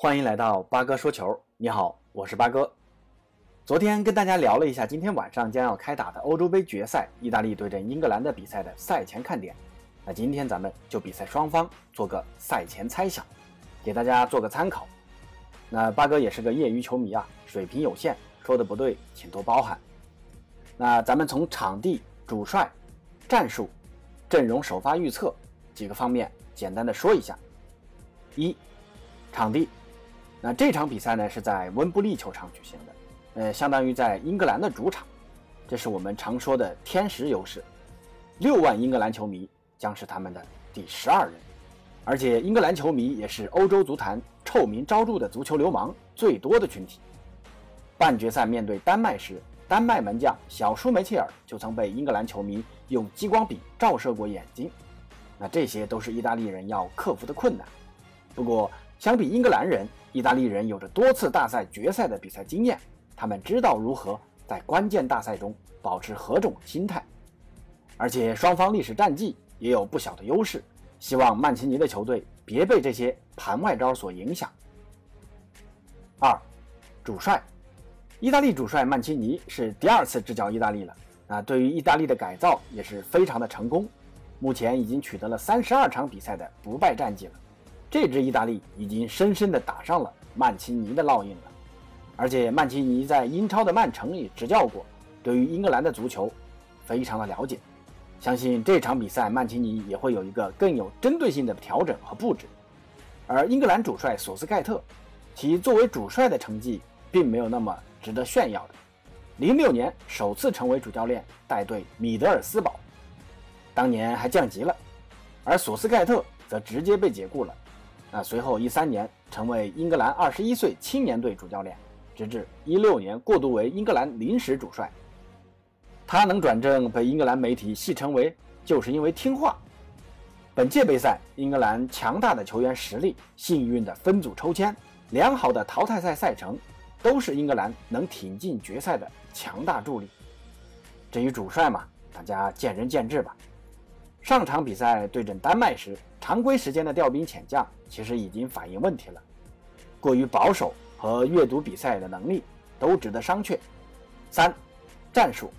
欢迎来到八哥说球。你好，我是八哥。昨天跟大家聊了一下今天晚上将要开打的欧洲杯决赛，意大利对阵英格兰的比赛的赛前看点。那今天咱们就比赛双方做个赛前猜想，给大家做个参考。那八哥也是个业余球迷啊，水平有限，说的不对，请多包涵。那咱们从场地、主帅、战术、阵容、首发预测几个方面简单的说一下。一、场地。那这场比赛呢是在温布利球场举行的，呃，相当于在英格兰的主场，这是我们常说的天时优势。六万英格兰球迷将是他们的第十二人，而且英格兰球迷也是欧洲足坛臭名昭著的足球流氓最多的群体。半决赛面对丹麦时，丹麦门将小舒梅切尔就曾被英格兰球迷用激光笔照射过眼睛，那这些都是意大利人要克服的困难。不过，相比英格兰人，意大利人有着多次大赛决赛的比赛经验，他们知道如何在关键大赛中保持何种心态，而且双方历史战绩也有不小的优势。希望曼奇尼的球队别被这些盘外招所影响。二，主帅，意大利主帅曼奇尼是第二次执教意大利了，啊，对于意大利的改造也是非常的成功，目前已经取得了三十二场比赛的不败战绩了。这支意大利已经深深地打上了曼奇尼的烙印了，而且曼奇尼在英超的曼城也执教过，对于英格兰的足球非常的了解。相信这场比赛曼奇尼也会有一个更有针对性的调整和布置。而英格兰主帅索斯盖特，其作为主帅的成绩并没有那么值得炫耀的。零六年首次成为主教练，带队米德尔斯堡，当年还降级了，而索斯盖特则直接被解雇了。那随后一三年成为英格兰二十一岁青年队主教练，直至一六年过渡为英格兰临时主帅。他能转正，被英格兰媒体戏称为就是因为听话。本届杯赛，英格兰强大的球员实力、幸运的分组抽签、良好的淘汰赛赛程，都是英格兰能挺进决赛的强大助力。至于主帅嘛，大家见仁见智吧。上场比赛对阵丹麦时，常规时间的调兵遣将其实已经反映问题了，过于保守和阅读比赛的能力都值得商榷。三、战术，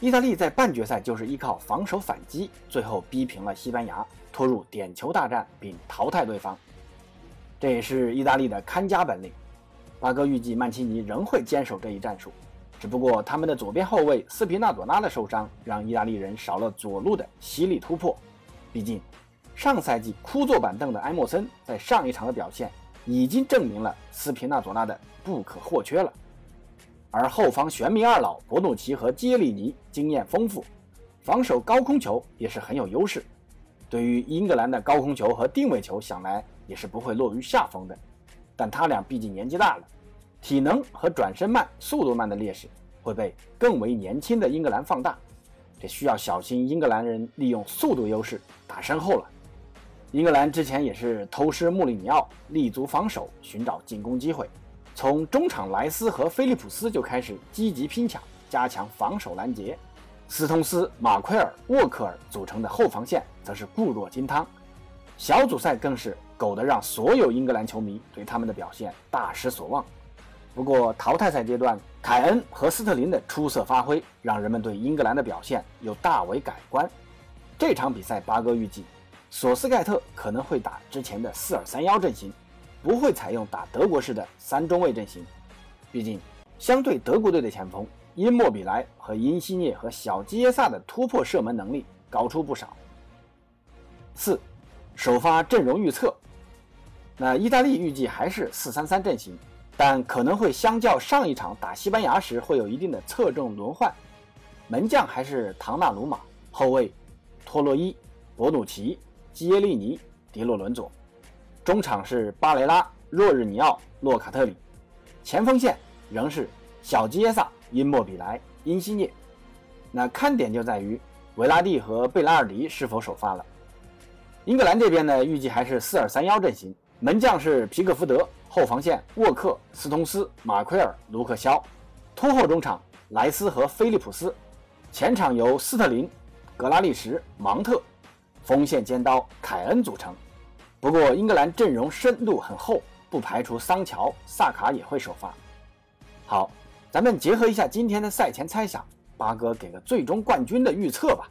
意大利在半决赛就是依靠防守反击，最后逼平了西班牙，拖入点球大战并淘汰对方，这也是意大利的看家本领。巴哥预计曼奇尼仍会坚守这一战术。只不过他们的左边后卫斯皮纳佐拉的受伤，让意大利人少了左路的犀利突破。毕竟，上赛季枯坐板凳的埃莫森在上一场的表现已经证明了斯皮纳佐拉的不可或缺了。而后方玄冥二老博努奇和基耶利尼经验丰富，防守高空球也是很有优势。对于英格兰的高空球和定位球，想来也是不会落于下风的。但他俩毕竟年纪大了。体能和转身慢、速度慢的劣势会被更为年轻的英格兰放大，这需要小心英格兰人利用速度优势打身后了。英格兰之前也是偷师穆里尼奥，立足防守，寻找进攻机会。从中场莱斯和菲利普斯就开始积极拼抢，加强防守拦截。斯通斯、马奎尔、沃克尔组成的后防线则是固若金汤。小组赛更是狗得让所有英格兰球迷对他们的表现大失所望。不过，淘汰赛阶段，凯恩和斯特林的出色发挥，让人们对英格兰的表现又大为改观。这场比赛，八哥预计，索斯盖特可能会打之前的四二三幺阵型，不会采用打德国式的三中卫阵型。毕竟，相对德国队的前锋因莫比莱和因西涅和小基耶萨的突破射门能力高出不少。四，首发阵容预测，那意大利预计还是四三三阵型。但可能会相较上一场打西班牙时会有一定的侧重轮换，门将还是唐纳鲁马，后卫托洛伊、博努奇、基耶利尼、迪洛伦佐，中场是巴雷拉、若日尼奥、洛卡特里，前锋线仍是小基耶萨、因莫比莱、因西涅。那看点就在于维拉蒂和贝拉尔迪是否首发了。英格兰这边呢，预计还是四二三幺阵型，门将是皮克福德。后防线：沃克、斯通斯、马奎尔、卢克肖；突后中场：莱斯和菲利普斯；前场由斯特林、格拉利什、芒特；锋线尖刀凯恩组成。不过，英格兰阵容深度很厚，不排除桑乔、萨卡也会首发。好，咱们结合一下今天的赛前猜想，八哥给个最终冠军的预测吧。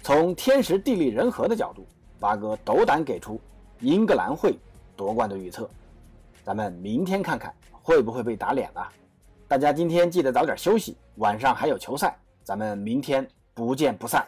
从天时地利人和的角度，八哥斗胆给出英格兰会夺冠的预测。咱们明天看看会不会被打脸了。大家今天记得早点休息，晚上还有球赛，咱们明天不见不散。